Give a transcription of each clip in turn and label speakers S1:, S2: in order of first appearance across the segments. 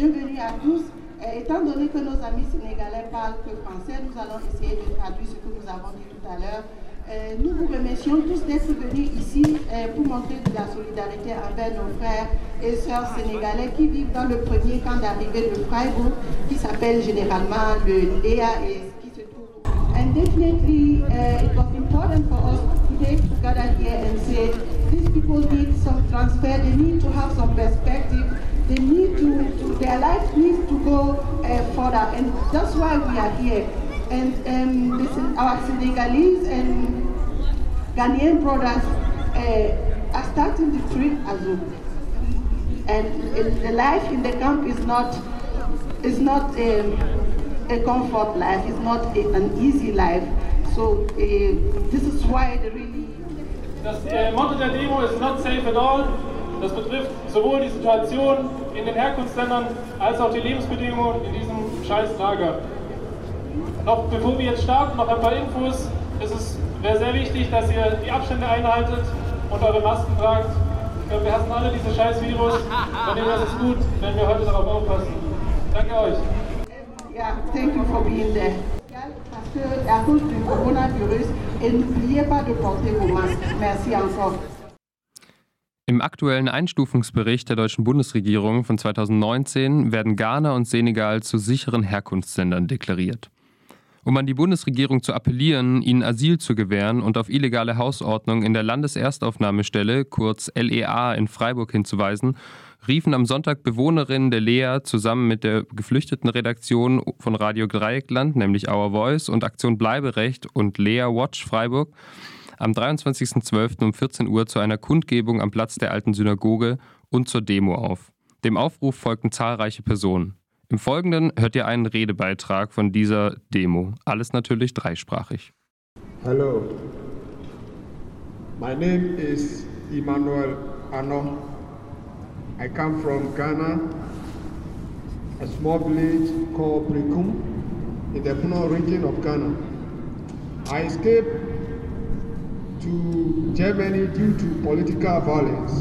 S1: bienvenue à tous. Euh, étant donné que nos amis sénégalais parlent que français, nous allons essayer de traduire ce que nous avons dit tout à l'heure. Euh, nous vous remercions tous d'être venus ici euh, pour montrer de la solidarité envers nos frères et sœurs sénégalais qui vivent dans le premier camp d'arrivée de Freiburg, qui s'appelle généralement le Léa et qui se trouve. And definitely, uh, it was important for us today to gather here and say these people need some transfer, they need to have some perspective they need to, their life needs to go uh, further, and that's why we are here. And um, this is our Senegalese and Ghanaian brothers uh, are starting the trip as well. And the life in the camp is not is not um, a comfort life. It's not a, an easy life. So uh, this is why the really.
S2: Äh, Motto der Demo ist not safe at all. Das betrifft sowohl die Situation in den Herkunftsländern als auch die Lebensbedingungen in diesem Scheißlager. Noch bevor wir jetzt starten, noch ein paar Infos. Es wäre sehr wichtig, dass ihr die Abstände einhaltet und eure Masken tragt. Wir hassen alle diese Scheißvirus. Von dem ist es gut, wenn wir heute darauf aufpassen. Danke euch.
S1: Yeah, thank you for being there. Parce que à du coronavirus, et n'oubliez pas de porter vos masques. Merci encore.
S3: Im aktuellen Einstufungsbericht der deutschen Bundesregierung von 2019 werden Ghana und Senegal zu sicheren Herkunftsländern deklariert. Um an die Bundesregierung zu appellieren, ihnen Asyl zu gewähren und auf illegale Hausordnung in der Landeserstaufnahmestelle, kurz LEA, in Freiburg hinzuweisen, riefen am Sonntag Bewohnerinnen der Lea zusammen mit der geflüchteten Redaktion von Radio Dreieckland, nämlich Our Voice und Aktion Bleiberecht und Lea Watch Freiburg, am 23.12. um 14 Uhr zu einer Kundgebung am Platz der alten Synagoge und zur Demo auf. Dem Aufruf folgten zahlreiche Personen. Im Folgenden hört ihr einen Redebeitrag von dieser Demo. Alles natürlich dreisprachig.
S4: Hello. My name is Emmanuel Ano. I come from Ghana, a small village called Prikum in the Puno region of Ghana. I escaped to Germany due to political violence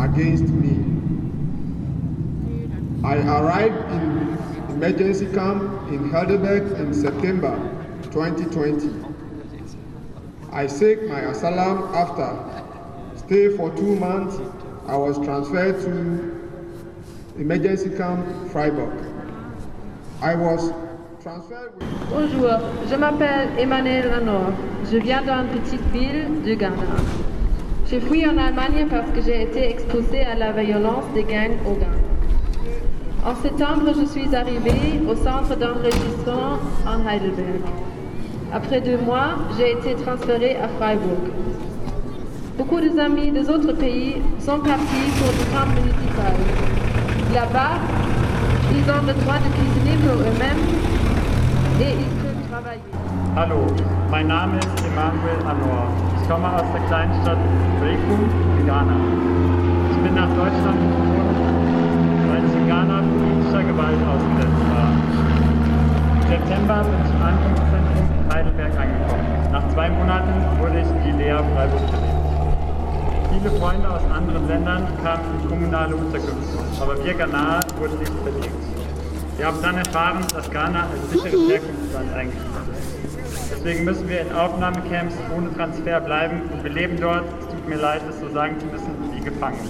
S4: against me. I arrived in emergency camp in Heidelberg in September 2020. I seek my asylum after stay for two months. I was transferred to emergency camp Freiburg. I was
S5: Bonjour, je m'appelle Emmanuel Ranor. Je viens d'une petite ville du Ghana. J'ai fui en Allemagne parce que j'ai été exposé à la violence des gangs au Ghana. En septembre, je suis arrivé au centre d'enregistrement en Heidelberg. Après deux mois, j'ai été transféré à Freiburg. Beaucoup de amis des autres pays sont partis pour le camp municipal. Là-bas,
S6: Hallo, mein Name ist Emanuel Anor. Ich komme aus der kleinen Stadt Brekum in Ghana. Ich bin nach Deutschland gekommen, weil ich in Ghana politischer Gewalt ausgesetzt war. Im September bin ich im Ankunftszentrum in Heidelberg angekommen. Nach zwei Monaten wurde ich in die Lea Freiburg. Viele Freunde aus anderen Ländern kamen in kommunale Unterkünfte, aber wir Ghanaer wurden nicht verlegt. Wir haben dann erfahren, dass Ghana als sicheres Herkunftsland eingestuft ist. Deswegen müssen wir in Aufnahmecamps ohne Transfer bleiben und wir leben dort, es tut mir leid, es so sagen zu müssen, wie Gefangene.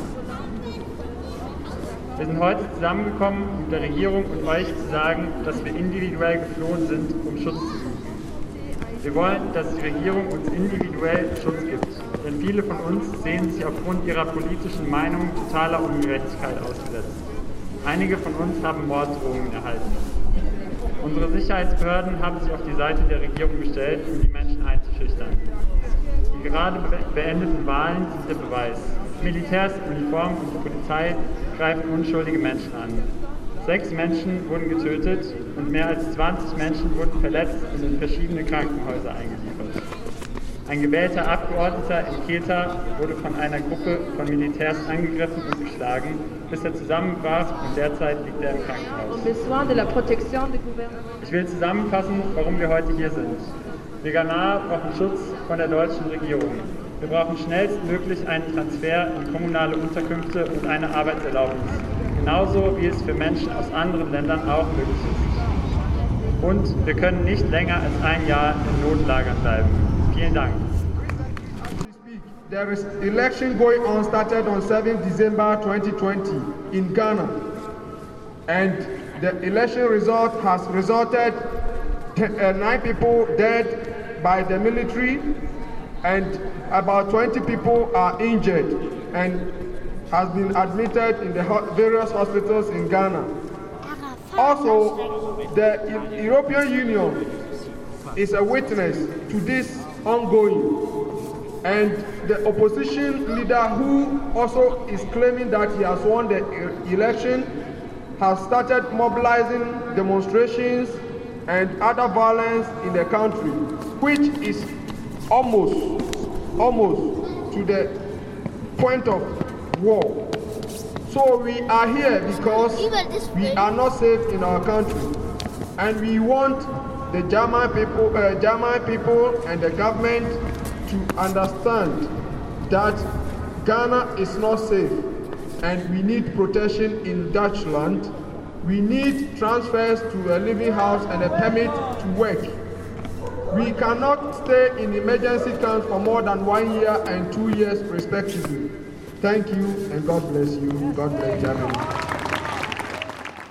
S6: Wir sind heute zusammengekommen, um der Regierung und euch zu sagen, dass wir individuell geflohen sind, um Schutz zu suchen. Wir wollen, dass die Regierung uns individuell Schutz gibt, denn viele von uns sehen sich aufgrund ihrer politischen Meinung totaler Ungerechtigkeit ausgesetzt. Einige von uns haben Morddrohungen erhalten. Unsere Sicherheitsbehörden haben sich auf die Seite der Regierung gestellt, um die Menschen einzuschüchtern. Die gerade beendeten Wahlen sind der Beweis. Militärs, Uniform und die Polizei greifen unschuldige Menschen an. Sechs Menschen wurden getötet und mehr als 20 Menschen wurden verletzt und in verschiedene Krankenhäuser eingeliefert. Ein gewählter Abgeordneter in Keta wurde von einer Gruppe von Militärs angegriffen und geschlagen, bis er zusammenbrach und derzeit liegt er im Krankenhaus. Ich will zusammenfassen, warum wir heute hier sind. Wir Ghana brauchen Schutz von der deutschen Regierung. Wir brauchen schnellstmöglich einen Transfer in kommunale Unterkünfte und eine Arbeitserlaubnis. genauso wie es für Menschen aus anderen Ländern auch möglich ist. Und wir können nicht länger als ein Jahr in Notlagern bleiben. Vielen Dank.
S4: There is election going on started on 7 December 2020 in Ghana. And the election result has resulted uh, nine people dead by the military and about 20 people are injured and has been admitted in the various hospitals in Ghana. Also, the European Union is a witness to this ongoing. And the opposition leader who also is claiming that he has won the election has started mobilizing demonstrations and other violence in the country, which is almost, almost to the point of war. So we are here because we are not safe in our country, and we want the German people, uh, German people, and the government to understand that Ghana is not safe, and we need protection in Dutchland. We need transfers to a living house and a permit to work. We cannot stay in emergency camps for more than one year and two years respectively. Thank you and God bless you. God bless Germany.